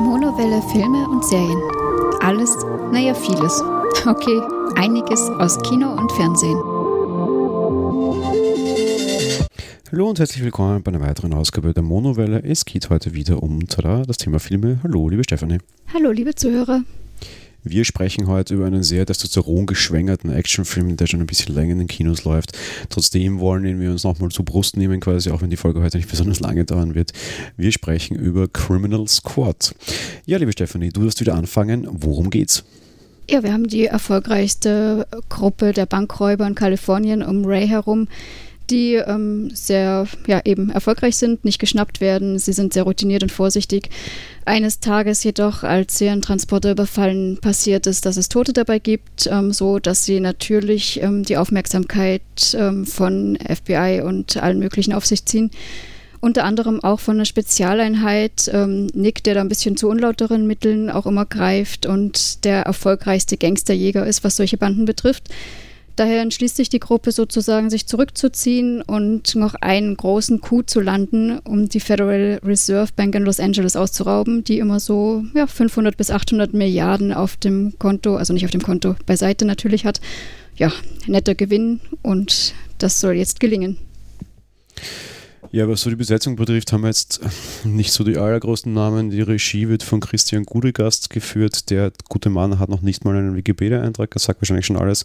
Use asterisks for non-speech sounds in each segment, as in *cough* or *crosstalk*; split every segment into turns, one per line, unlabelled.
Monowelle Filme und Serien. Alles, naja, vieles. Okay, einiges aus Kino und Fernsehen.
Hallo und herzlich willkommen bei einer weiteren Ausgabe der Monowelle. Es geht heute wieder um tada, das Thema Filme. Hallo, liebe Stefanie.
Hallo, liebe Zuhörer.
Wir sprechen heute über einen sehr testosteron-geschwängerten Actionfilm, der schon ein bisschen länger in den Kinos läuft. Trotzdem wollen wir uns nochmal zur Brust nehmen, quasi, auch wenn die Folge heute nicht besonders lange dauern wird. Wir sprechen über Criminal Squad. Ja, liebe Stefanie, du wirst wieder anfangen. Worum geht's?
Ja, wir haben die erfolgreichste Gruppe der Bankräuber in Kalifornien um Ray herum, die ähm, sehr ja, eben erfolgreich sind, nicht geschnappt werden. Sie sind sehr routiniert und vorsichtig. Eines Tages jedoch, als sie einen Transporter überfallen, passiert es, dass es Tote dabei gibt, ähm, so dass sie natürlich ähm, die Aufmerksamkeit ähm, von FBI und allen möglichen auf sich ziehen. Unter anderem auch von einer Spezialeinheit, ähm, Nick, der da ein bisschen zu unlauteren Mitteln auch immer greift und der erfolgreichste Gangsterjäger ist, was solche Banden betrifft. Daher entschließt sich die Gruppe sozusagen, sich zurückzuziehen und noch einen großen Coup zu landen, um die Federal Reserve Bank in Los Angeles auszurauben, die immer so ja, 500 bis 800 Milliarden auf dem Konto, also nicht auf dem Konto, beiseite natürlich hat. Ja, netter Gewinn und das soll jetzt gelingen.
Ja, was so die Besetzung betrifft, haben wir jetzt nicht so die allergrößten Namen. Die Regie wird von Christian Gudegast geführt. Der gute Mann hat noch nicht mal einen Wikipedia-Eintrag, das sagt wahrscheinlich schon alles.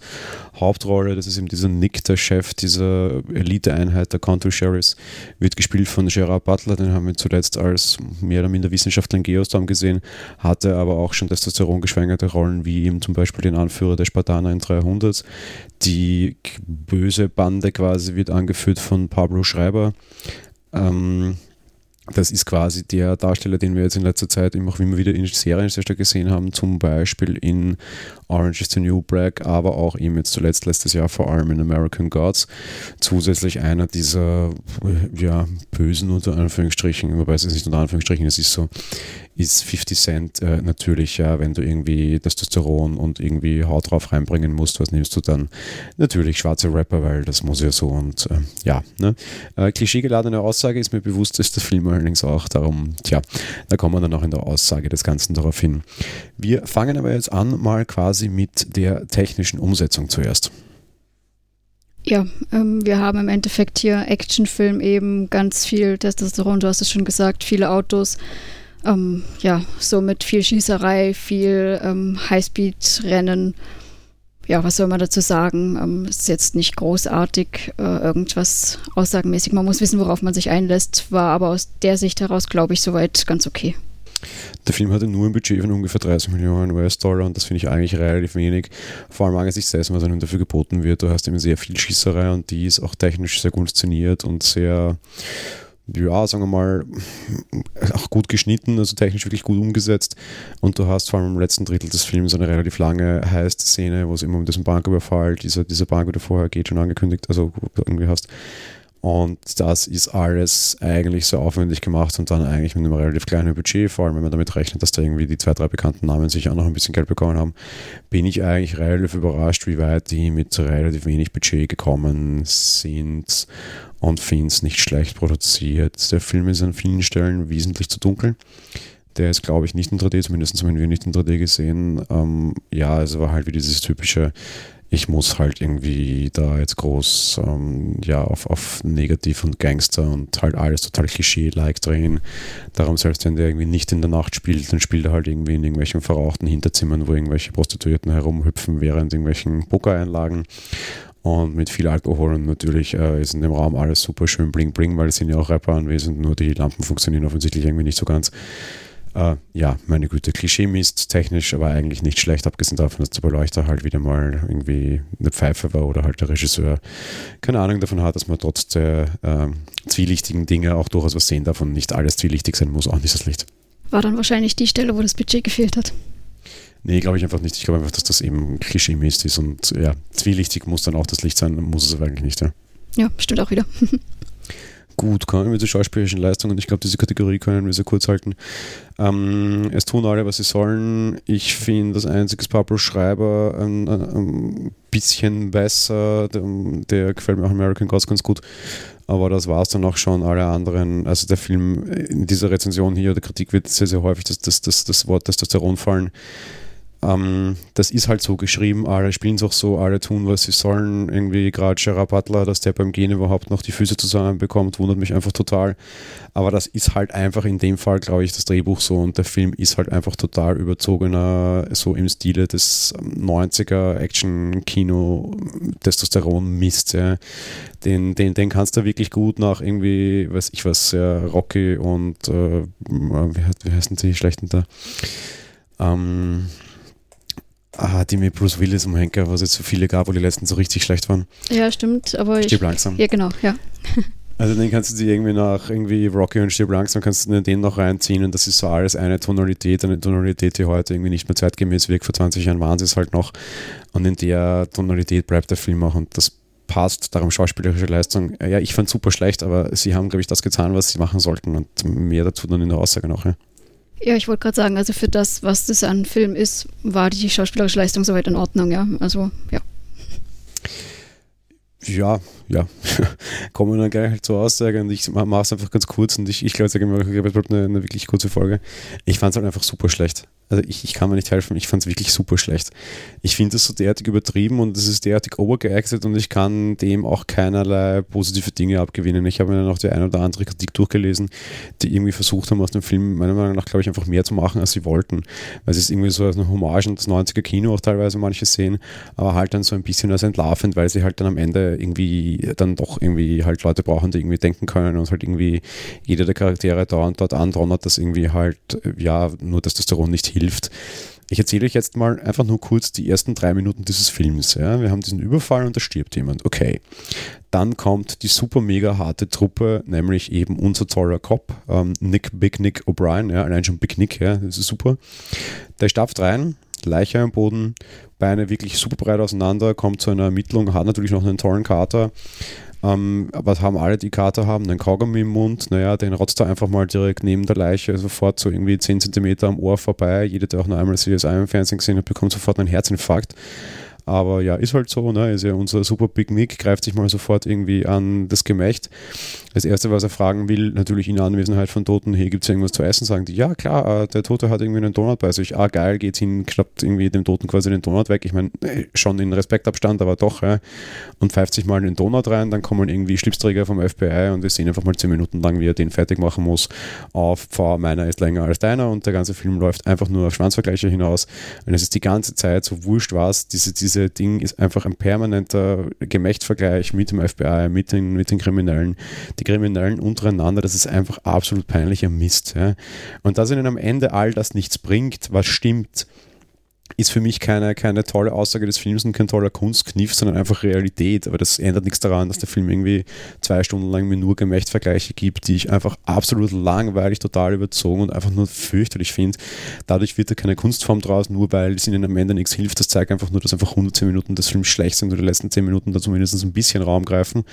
Hauptrolle, das ist eben dieser Nick, der Chef dieser Elite-Einheit der Country Sheriffs, wird gespielt von Gerard Butler. Den haben wir zuletzt als mehr oder minder Wissenschaftler in Geostorm gesehen, hatte aber auch schon Testosteron geschwängerte Rollen, wie eben zum Beispiel den Anführer der Spartaner in 300. Die böse Bande quasi wird angeführt von Pablo Schreiber. Ähm, das ist quasi der Darsteller, den wir jetzt in letzter Zeit immer, immer wieder in Serien sehr stark gesehen haben, zum Beispiel in Orange is the New Black, aber auch eben jetzt zuletzt letztes Jahr vor allem in American Gods. Zusätzlich einer dieser ja, bösen unter Anführungsstrichen, wobei es ist nicht unter Anführungsstrichen, es ist so ist 50 Cent äh, natürlich, ja, wenn du irgendwie Testosteron und irgendwie Haut drauf reinbringen musst, was nimmst du dann? Natürlich schwarze Rapper, weil das muss ja so und äh, ja. Ne? Äh, klischeegeladene Aussage ist mir bewusst, ist der Film allerdings auch, darum, tja, da kommen wir dann auch in der Aussage des Ganzen darauf hin. Wir fangen aber jetzt an, mal quasi mit der technischen Umsetzung zuerst.
Ja, ähm, wir haben im Endeffekt hier Actionfilm eben ganz viel Testosteron, du hast es schon gesagt, viele Autos, ähm, ja, so mit viel Schießerei, viel ähm, Highspeed-Rennen. Ja, was soll man dazu sagen? Ähm, ist jetzt nicht großartig äh, irgendwas aussagenmäßig. Man muss wissen, worauf man sich einlässt. War aber aus der Sicht heraus, glaube ich, soweit ganz okay.
Der Film hatte nur ein Budget von ungefähr 30 Millionen US-Dollar und das finde ich eigentlich relativ wenig. Vor allem angesichts dessen, was einem dafür geboten wird. Du hast eben sehr viel Schießerei und die ist auch technisch sehr gut inszeniert und sehr ja, sagen wir mal, auch gut geschnitten, also technisch wirklich gut umgesetzt. Und du hast vor allem im letzten Drittel des Films eine relativ lange Heist-Szene, wo es immer um diesen Banküberfall, dieser, dieser Bank, du vorher geht, schon angekündigt, also irgendwie hast. Und das ist alles eigentlich so aufwendig gemacht und dann eigentlich mit einem relativ kleinen Budget, vor allem wenn man damit rechnet, dass da irgendwie die zwei, drei bekannten Namen sich auch noch ein bisschen Geld bekommen haben, bin ich eigentlich relativ überrascht, wie weit die mit relativ wenig Budget gekommen sind und finde es nicht schlecht produziert. Der Film ist an vielen Stellen wesentlich zu dunkel. Der ist, glaube ich, nicht in 3D, zumindest haben wir nicht in 3D gesehen. Ähm, ja, es war halt wie dieses typische, ich muss halt irgendwie da jetzt groß ähm, ja, auf, auf Negativ und Gangster und halt alles total Klischee-like drehen. Darum selbst wenn der irgendwie nicht in der Nacht spielt, dann spielt er halt irgendwie in irgendwelchen verrauchten Hinterzimmern, wo irgendwelche Prostituierten herumhüpfen während irgendwelchen Pokereinlagen und mit viel Alkohol und natürlich äh, ist in dem Raum alles super schön bling bling, weil es sind ja auch Rapper anwesend, nur die Lampen funktionieren offensichtlich irgendwie nicht so ganz. Äh, ja, meine Güte, Klischee-Mist, technisch, aber eigentlich nicht schlecht, abgesehen davon, dass der Beleuchter halt wieder mal irgendwie eine Pfeife war oder halt der Regisseur keine Ahnung davon hat, dass man trotz der äh, zwielichtigen Dinge auch durchaus was sehen darf und nicht alles zwielichtig sein muss, auch nicht das Licht.
War dann wahrscheinlich die Stelle, wo das Budget gefehlt hat.
Nee, glaube ich einfach nicht. Ich glaube einfach, dass das eben klischee-mäßig ist und ja, zwielichtig muss dann auch das Licht sein, muss es aber eigentlich nicht, ja.
Ja, stimmt auch wieder. *laughs*
Gut, kommen wir zur schauspielerischen Leistung und ich glaube, diese Kategorie können wir sehr kurz halten. Ähm, es tun alle, was sie sollen. Ich finde, das einzige Pablo Schreiber ein, ein, bisschen besser. Der, der, gefällt mir auch American Gods ganz gut. Aber das war es dann auch schon. Alle anderen, also der Film in dieser Rezension hier, der Kritik wird sehr, sehr häufig das, das, das, das Wort Testosteron fallen. Ähm, das ist halt so geschrieben, alle spielen es auch so, alle tun, was sie sollen. Irgendwie gerade Gerard Butler, dass der beim Gehen überhaupt noch die Füße zusammenbekommt, wundert mich einfach total. Aber das ist halt einfach in dem Fall, glaube ich, das Drehbuch so und der Film ist halt einfach total überzogener, so im Stile des 90er Action-Kino Testosteron-Mist. Ja. Den, den, den kannst du wirklich gut nach irgendwie, weiß ich was, ja, Rocky und äh, wie, wie heißen die schlechten da? Ähm, Ah, die mit Bruce Willis im Henker, was es so viele gab, wo die letzten so richtig schlecht waren.
Ja, stimmt, aber
Stirb ich, langsam.
Ja, genau, ja.
Also den kannst du dir irgendwie nach irgendwie Rocky und Stirb langsam kannst du den noch reinziehen und das ist so alles eine Tonalität, eine Tonalität, die heute irgendwie nicht mehr zeitgemäß wirkt. Vor 20 Jahren waren sie es halt noch und in der Tonalität bleibt der Film auch und das passt, darum schauspielerische Leistung. Ja, ich fand super schlecht, aber sie haben, glaube ich, das getan, was sie machen sollten und mehr dazu dann in der Aussage noch. Ja.
Ja, ich wollte gerade sagen, also für das, was das an Film ist, war die schauspielerische Leistung soweit in Ordnung, ja. Also, ja.
Ja, ja. *laughs* Kommen wir dann gleich zur Aussage und ich mache es einfach ganz kurz und ich, ich glaube, ich habe eine, eine wirklich kurze Folge. Ich fand es halt einfach super schlecht. Also ich, ich kann mir nicht helfen, ich fand es wirklich super schlecht. Ich finde es so derartig übertrieben und es ist derartig overgeacted und ich kann dem auch keinerlei positive Dinge abgewinnen. Ich habe mir dann auch die eine oder andere Kritik durchgelesen, die irgendwie versucht haben, aus dem Film meiner Meinung nach, glaube ich, einfach mehr zu machen, als sie wollten. Weil es ist irgendwie so als eine Hommage an das 90er Kino auch teilweise manche sehen, aber halt dann so ein bisschen als entlarvend, weil sie halt dann am Ende irgendwie dann doch irgendwie halt Leute brauchen, die irgendwie denken können und halt irgendwie jeder der Charaktere da und dort andronnert, dass irgendwie halt, ja, nur Testosteron nicht hilft hilft. Ich erzähle euch jetzt mal einfach nur kurz die ersten drei Minuten dieses Films. Ja. Wir haben diesen Überfall und da stirbt jemand. Okay. Dann kommt die super mega harte Truppe, nämlich eben unser toller Cop, ähm, Nick Big Nick O'Brien, ja, allein schon Big Nick, ja, das ist super. Der stapft rein, Leiche am Boden, Beine wirklich super breit auseinander, kommt zu einer Ermittlung, hat natürlich noch einen tollen Kater ähm, aber haben alle, die Kater haben, einen Kaugummi im Mund, naja, den rotzt er einfach mal direkt neben der Leiche, sofort so irgendwie 10 cm am Ohr vorbei. Jeder, der auch nur einmal CSI im Fernsehen gesehen hat, bekommt sofort einen Herzinfarkt. Aber ja, ist halt so, ne? Ist ja unser super Big Nick, greift sich mal sofort irgendwie an das Gemächt. Das erste, was er fragen will, natürlich in Anwesenheit von Toten, hey, gibt es irgendwas zu essen? Sagen die, ja klar, äh, der Tote hat irgendwie einen Donut bei sich. Ah, geil, geht hin, schnappt irgendwie dem Toten quasi den Donut weg. Ich meine, äh, schon in Respektabstand, aber doch, ja. Und pfeift sich mal in den Donut rein, dann kommen irgendwie Schlipsträger vom FBI und wir sehen einfach mal zehn Minuten lang, wie er den fertig machen muss. Auf Pfau, meiner ist länger als deiner und der ganze Film läuft einfach nur auf Schwanzvergleiche hinaus. Und es ist die ganze Zeit so wurscht was, diese, diese diese Ding ist einfach ein permanenter Gemächtvergleich mit dem FBI, mit den, mit den Kriminellen. Die Kriminellen untereinander, das ist einfach absolut peinlicher Mist. Ja. Und dass ihnen am Ende all das nichts bringt, was stimmt, ist für mich keine, keine tolle Aussage des Films und kein toller Kunstkniff, sondern einfach Realität. Aber das ändert nichts daran, dass der Film irgendwie zwei Stunden lang mir nur Gemächtvergleiche gibt, die ich einfach absolut langweilig, total überzogen und einfach nur fürchterlich finde. Dadurch wird da keine Kunstform draus, nur weil es ihnen am Ende nichts hilft. Das zeigt einfach nur, dass einfach 110 Minuten des Films schlecht sind oder die letzten 10 Minuten da zumindest ein bisschen Raum greifen.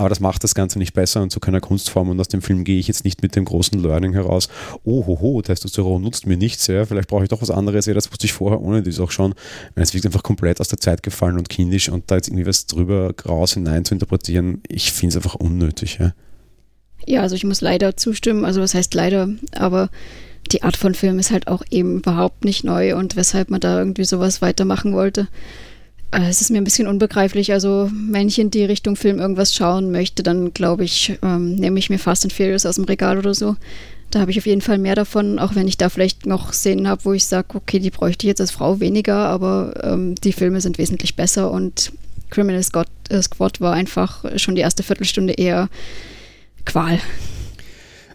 Aber das macht das Ganze nicht besser und zu keiner Kunstform. Und aus dem Film gehe ich jetzt nicht mit dem großen Learning heraus, oh, ho, Testosteron nutzt mir nichts, ja, vielleicht brauche ich doch was anderes, ja, das wusste ich vorher ohne dies auch schon. Es wirkt einfach komplett aus der Zeit gefallen und kindisch und da jetzt irgendwie was drüber raus hinein zu interpretieren, ich finde es einfach unnötig, ja.
Ja, also ich muss leider zustimmen, also was heißt leider, aber die Art von Film ist halt auch eben überhaupt nicht neu und weshalb man da irgendwie sowas weitermachen wollte. Äh, es ist mir ein bisschen unbegreiflich. Also, wenn ich in die Richtung Film irgendwas schauen möchte, dann glaube ich, ähm, nehme ich mir Fast and Furious aus dem Regal oder so. Da habe ich auf jeden Fall mehr davon, auch wenn ich da vielleicht noch Szenen habe, wo ich sage, okay, die bräuchte ich jetzt als Frau weniger, aber ähm, die Filme sind wesentlich besser und Criminal Squad, äh, Squad war einfach schon die erste Viertelstunde eher Qual.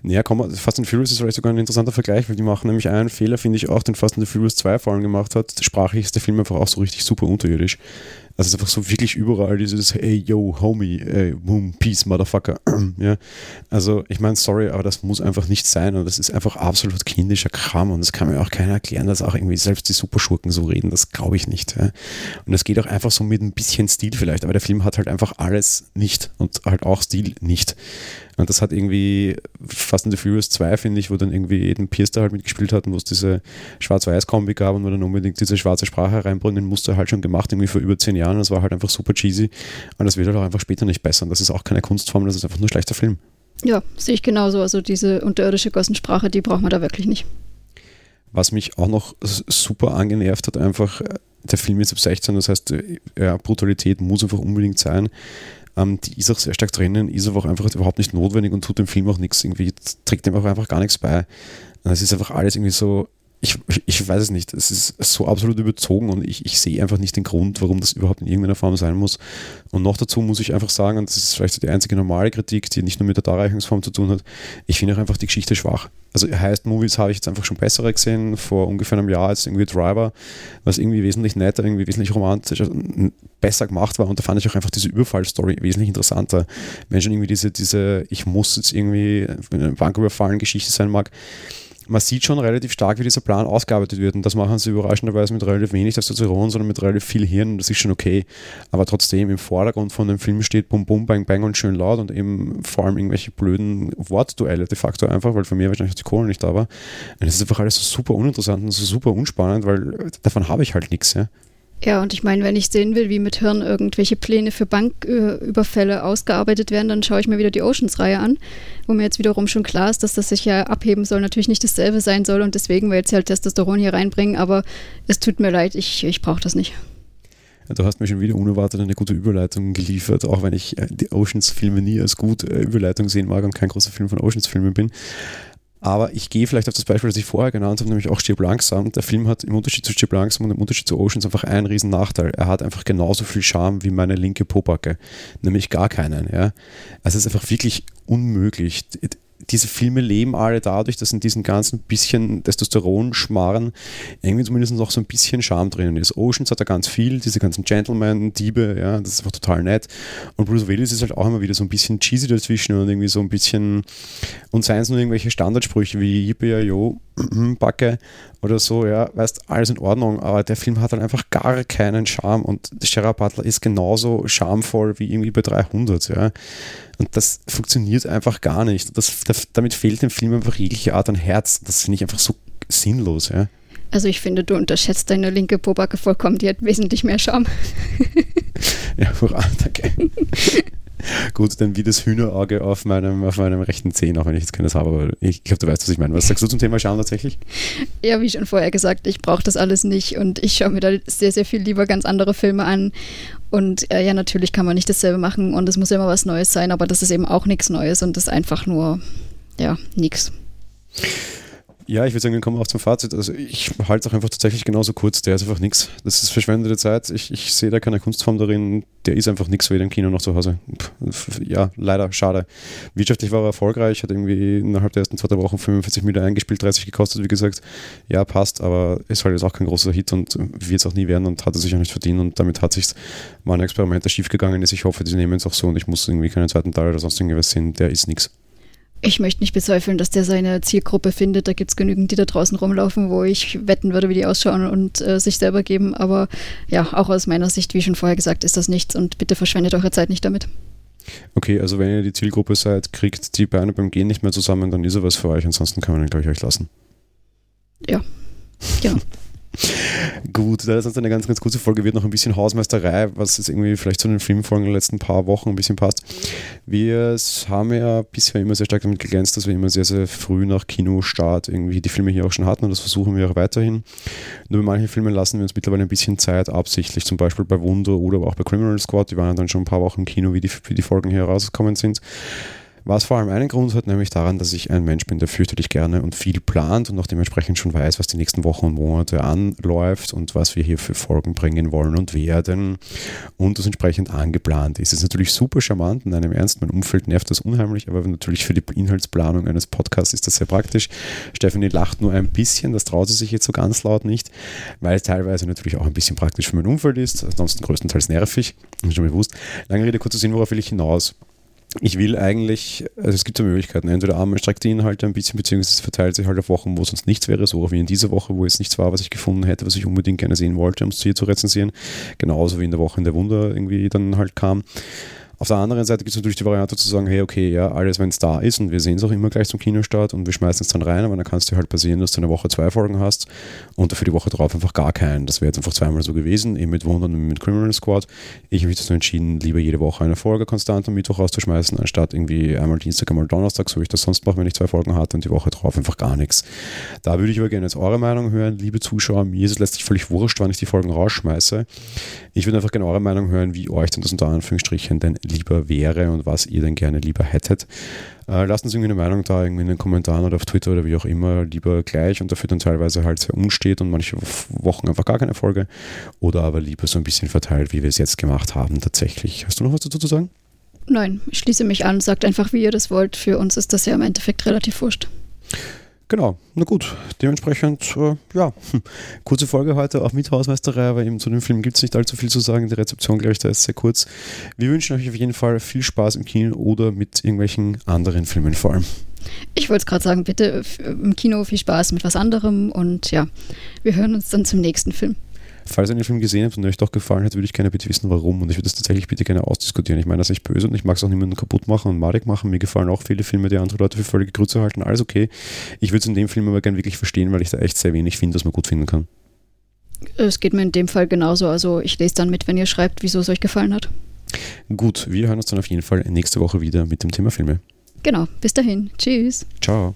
Naja, komm, Fast and Furious ist vielleicht sogar ein interessanter Vergleich, weil die machen nämlich einen Fehler, finde ich auch, den Fast and Furious 2 vor allem gemacht hat. Sprachlich ist der Film einfach auch so richtig super unterirdisch. Also es ist einfach so wirklich überall dieses Hey, yo, Homie, ey, boom, Peace, Motherfucker. *clears throat* ja. Also ich meine, sorry, aber das muss einfach nicht sein und das ist einfach absolut kindischer Kram und das kann mir auch keiner erklären, dass auch irgendwie selbst die Superschurken so reden, das glaube ich nicht. Ja. Und das geht auch einfach so mit ein bisschen Stil vielleicht, aber der Film hat halt einfach alles nicht und halt auch Stil nicht. Und das hat irgendwie Fast in the Furious 2, finde ich, wo dann irgendwie jeden Pierce da halt mitgespielt hat und wo es diese Schwarz-Weiß-Kombi gab und wo dann unbedingt diese schwarze Sprache reinbringen musste, halt schon gemacht, irgendwie vor über zehn Jahren und es war halt einfach super cheesy und das wird halt auch einfach später nicht besser. Und das ist auch keine Kunstform, das ist einfach nur ein schlechter Film.
Ja, sehe ich genauso. Also diese unterirdische Gossensprache, die braucht man da wirklich nicht.
Was mich auch noch super angenervt hat, einfach, äh, der Film ist ab 16, das heißt, äh, ja, Brutalität muss einfach unbedingt sein. Ähm, die ist auch sehr stark drinnen, ist aber auch einfach überhaupt nicht notwendig und tut dem Film auch nichts, irgendwie trägt dem auch einfach gar nichts bei. Und es ist einfach alles irgendwie so, ich, ich weiß es nicht, es ist so absolut überzogen und ich, ich sehe einfach nicht den Grund, warum das überhaupt in irgendeiner Form sein muss. Und noch dazu muss ich einfach sagen, und das ist vielleicht die einzige normale Kritik, die nicht nur mit der Darreichungsform zu tun hat, ich finde auch einfach die Geschichte schwach. Also heißt Movies habe ich jetzt einfach schon bessere gesehen, vor ungefähr einem Jahr als irgendwie Driver, was irgendwie wesentlich netter, irgendwie wesentlich romantischer, besser gemacht war und da fand ich auch einfach diese Überfallstory wesentlich interessanter. Wenn schon irgendwie diese, diese, ich muss jetzt irgendwie eine Bank überfallen Geschichte sein mag, man sieht schon relativ stark, wie dieser Plan ausgearbeitet wird. Und das machen sie überraschenderweise mit relativ wenig Testosteron, sondern mit relativ viel Hirn. Das ist schon okay. Aber trotzdem im Vordergrund von dem Film steht Bum Bum, Bang Bang und schön laut und eben vor allem irgendwelche blöden Wortduelle de facto einfach, weil für mich wahrscheinlich die Kohle nicht da war. Und das ist einfach alles so super uninteressant und so super unspannend, weil davon habe ich halt nichts. Ja.
Ja, und ich meine, wenn ich sehen will, wie mit Hirn irgendwelche Pläne für Banküberfälle ausgearbeitet werden, dann schaue ich mir wieder die Oceans-Reihe an, wo mir jetzt wiederum schon klar ist, dass das sich ja abheben soll, natürlich nicht dasselbe sein soll und deswegen will jetzt halt Testosteron hier reinbringen, aber es tut mir leid, ich, ich brauche das nicht.
Du hast mir schon wieder unerwartet eine gute Überleitung geliefert, auch wenn ich äh, die Oceans-Filme nie als gute äh, Überleitung sehen mag und kein großer Film von Oceans-Filmen bin. Aber ich gehe vielleicht auf das Beispiel, das ich vorher genannt habe, nämlich auch Stirb langsam. Der Film hat im Unterschied zu Stirb langsam und im Unterschied zu Oceans einfach einen riesen Nachteil. Er hat einfach genauso viel Charme wie meine linke Popacke. Nämlich gar keinen. Ja? Also es ist einfach wirklich unmöglich diese Filme leben alle dadurch, dass in diesen ganzen bisschen Testosteron-Schmarren irgendwie zumindest noch so ein bisschen Charme drin ist. Oceans hat da ganz viel, diese ganzen Gentleman-Diebe, ja, das ist einfach total nett. Und Bruce Willis ist halt auch immer wieder so ein bisschen cheesy dazwischen und irgendwie so ein bisschen, und seien es nur irgendwelche Standardsprüche wie Yippee, yo, Backe oder so, ja, weißt, alles in Ordnung, aber der Film hat dann einfach gar keinen Charme und Gerard Butler ist genauso charmvoll wie irgendwie bei 300, ja. Und das funktioniert einfach gar nicht. Das, damit fehlt dem Film einfach jegliche Art an Herz. Das finde ich einfach so sinnlos, ja.
Also ich finde, du unterschätzt deine linke Pobacke vollkommen, die hat wesentlich mehr Charme. *laughs*
ja, hurra, danke. *laughs* Gut, dann wie das Hühnerauge auf meinem, auf meinem rechten Zehen, auch wenn ich jetzt keines habe, aber ich, glaube, du weißt, was ich meine. Was sagst du zum Thema Schauen tatsächlich?
Ja, wie schon vorher gesagt, ich brauche das alles nicht und ich schaue mir da sehr, sehr viel lieber ganz andere Filme an. Und äh, ja, natürlich kann man nicht dasselbe machen und es muss immer was Neues sein, aber das ist eben auch nichts Neues und das ist einfach nur, ja, nichts.
Ja, ich würde sagen, dann kommen wir auch zum Fazit. Also ich halte es auch einfach tatsächlich genauso kurz. Der ist einfach nichts. Das ist verschwendete Zeit. Ich, ich sehe da keine Kunstform darin. Der ist einfach nichts weder im Kino noch zu Hause. Ja, leider, schade. Wirtschaftlich war er erfolgreich, hat irgendwie innerhalb der ersten zwei Wochen 45 Millionen eingespielt, 30 gekostet, wie gesagt. Ja, passt, aber ist halt jetzt auch kein großer Hit und wird es auch nie werden und hat er sich auch nicht verdient und damit hat sich mal ein Experiment, das schiefgegangen ist. Ich hoffe, die nehmen es auch so und ich muss irgendwie keinen zweiten Teil oder sonst irgendwas sehen. Der ist nichts.
Ich möchte nicht bezweifeln, dass der seine Zielgruppe findet. Da gibt es genügend, die da draußen rumlaufen, wo ich wetten würde, wie die ausschauen und äh, sich selber geben. Aber ja, auch aus meiner Sicht, wie schon vorher gesagt, ist das nichts und bitte verschwendet eure Zeit nicht damit.
Okay, also wenn ihr die Zielgruppe seid, kriegt die Beine beim Gehen nicht mehr zusammen, dann ist er was für euch. Ansonsten kann man ihn, glaube ich, euch lassen.
Ja, genau. *laughs*
Gut, das ist eine ganz, ganz kurze Folge, wird noch ein bisschen Hausmeisterei, was jetzt irgendwie vielleicht zu den Filmfolgen der letzten paar Wochen ein bisschen passt. Wir haben ja bisher immer sehr stark damit geglänzt, dass wir immer sehr, sehr früh nach Kinostart irgendwie die Filme hier auch schon hatten und das versuchen wir auch weiterhin. Nur bei manchen Filmen lassen wir uns mittlerweile ein bisschen Zeit absichtlich, zum Beispiel bei Wunder oder auch bei Criminal Squad, die waren dann schon ein paar Wochen im Kino, wie die, wie die Folgen hier rausgekommen sind. Was vor allem einen Grund hat, nämlich daran, dass ich ein Mensch bin, der fürchterlich gerne und viel plant und auch dementsprechend schon weiß, was die nächsten Wochen und Monate anläuft und was wir hier für Folgen bringen wollen und werden und das entsprechend angeplant ist. Es ist natürlich super charmant in einem ernst, mein Umfeld nervt das unheimlich, aber natürlich für die Inhaltsplanung eines Podcasts ist das sehr praktisch. Stephanie lacht nur ein bisschen, das traut sie sich jetzt so ganz laut nicht, weil es teilweise natürlich auch ein bisschen praktisch für mein Umfeld ist, ansonsten größtenteils nervig, ist schon bewusst. Lange Rede, kurzer Sinn, worauf will ich hinaus? Ich will eigentlich, also es gibt zwei Möglichkeiten. Entweder man streckt die Inhalte ein bisschen, beziehungsweise es verteilt sich halt auf Wochen, wo sonst nichts wäre, so wie in dieser Woche, wo jetzt nichts war, was ich gefunden hätte, was ich unbedingt gerne sehen wollte, um es hier zu rezensieren. Genauso wie in der Woche in der Wunder irgendwie dann halt kam. Auf der anderen Seite gibt es natürlich die Variante zu sagen, hey, okay, ja, alles, wenn es da ist und wir sehen es auch immer gleich zum Kinostart und wir schmeißen es dann rein, aber dann kann es dir halt passieren, dass du eine Woche zwei Folgen hast und dafür die Woche drauf einfach gar keinen. Das wäre jetzt einfach zweimal so gewesen, eben mit Wundern und mit Criminal Squad. Ich habe mich dazu entschieden, lieber jede Woche eine Folge konstant am Mittwoch rauszuschmeißen, anstatt irgendwie einmal Dienstag, einmal Donnerstag, so wie ich das sonst mache, wenn ich zwei Folgen hatte und die Woche drauf einfach gar nichts. Da würde ich aber gerne jetzt eure Meinung hören, liebe Zuschauer. Mir ist es letztlich völlig wurscht, wann ich die Folgen rausschmeiße. Ich würde einfach gerne eure Meinung hören, wie euch denn das unter Anführungsstrichen denn lieber wäre und was ihr denn gerne lieber hättet. Äh, lasst uns irgendwie eine Meinung da, irgendwie in den Kommentaren oder auf Twitter oder wie auch immer, lieber gleich und dafür dann teilweise halt sehr umsteht und manche Wochen einfach gar keine Folge oder aber lieber so ein bisschen verteilt, wie wir es jetzt gemacht haben tatsächlich. Hast du noch was dazu zu sagen?
Nein, ich schließe mich an, sagt einfach, wie ihr das wollt. Für uns ist das ja im Endeffekt relativ wurscht.
Genau, na gut. Dementsprechend, äh, ja, *laughs* kurze Folge heute, auch mit Hausmeisterei, aber eben zu dem Film gibt es nicht allzu viel zu sagen. Die Rezeption, glaube ich, da ist sehr kurz. Wir wünschen euch auf jeden Fall viel Spaß im Kino oder mit irgendwelchen anderen Filmen vor allem.
Ich wollte es gerade sagen, bitte im Kino viel Spaß mit was anderem und ja, wir hören uns dann zum nächsten Film.
Falls ihr den Film gesehen habt und euch doch gefallen hat, würde ich gerne bitte wissen, warum. Und ich würde das tatsächlich bitte gerne ausdiskutieren. Ich meine, das ist nicht böse und ich mag es auch niemanden kaputt machen und madig machen. Mir gefallen auch viele Filme, die andere Leute für völlige Grütze halten. Alles okay. Ich würde es in dem Film aber gerne wirklich verstehen, weil ich da echt sehr wenig finde, was man gut finden kann.
Es geht mir in dem Fall genauso. Also ich lese dann mit, wenn ihr schreibt, wieso es euch gefallen hat.
Gut, wir hören uns dann auf jeden Fall nächste Woche wieder mit dem Thema Filme.
Genau, bis dahin. Tschüss.
Ciao.